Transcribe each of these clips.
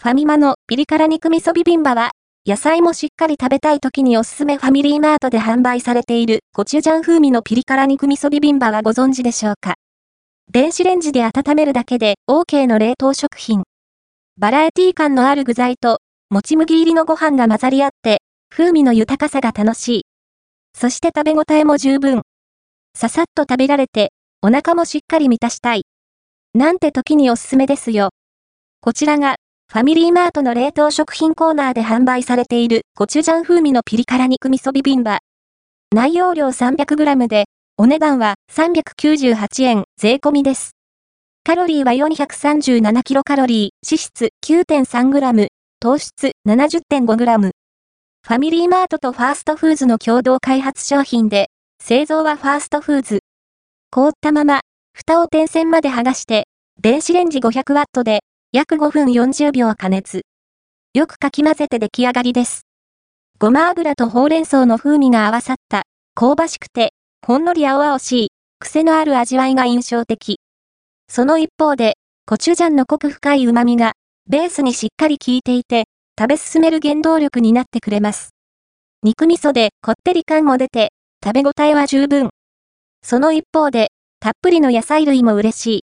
ファミマのピリ辛肉味噌ビビンバは、野菜もしっかり食べたい時におすすめファミリーマートで販売されているコチュジャン風味のピリ辛肉味噌ビビンバはご存知でしょうか？電子レンジで温めるだけで OK の冷凍食品。バラエティ感のある具材と、もち麦入りのご飯が混ざり合って、風味の豊かさが楽しい。そして食べ応えも十分。ささっと食べられて、お腹もしっかり満たしたい。なんて時におすすめですよ。こちらが、ファミリーマートの冷凍食品コーナーで販売されているコチュジャン風味のピリ辛肉味噌ビビンバ。内容量 300g で、お値段は398円税込みです。カロリーは437キロカロリー、脂質 9.3g、糖質 70.5g。ファミリーマートとファーストフーズの共同開発商品で、製造はファーストフーズ。凍ったまま、蓋を点線まで剥がして、電子レンジ500ワットで約5分40秒加熱。よくかき混ぜて出来上がりです。ごま油とほうれん草の風味が合わさった、香ばしくて、ほんのり青々しい、癖のある味わいが印象的。その一方で、コチュジャンの濃く深い旨味が、ベースにしっかり効いていて、食べ進める原動力になってくれます。肉味噌でこってり感も出て、食べ応えは十分。その一方で、たっぷりの野菜類も嬉しい。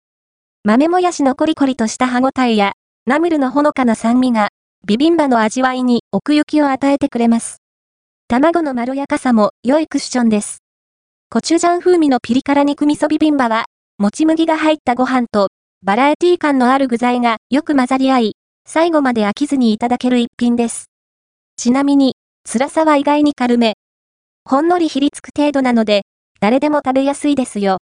豆もやしのコリコリとした歯ごたえや、ナムルのほのかな酸味が、ビビンバの味わいに奥行きを与えてくれます。卵のまろやかさも良いクッションです。コチュジャン風味のピリ辛肉味噌ビビンバは、もち麦が入ったご飯と、バラエティ感のある具材がよく混ざり合い、最後まで飽きずにいただける一品です。ちなみに、辛さは意外に軽め。ほんのりひりつく程度なので、誰でも食べやすいですよ。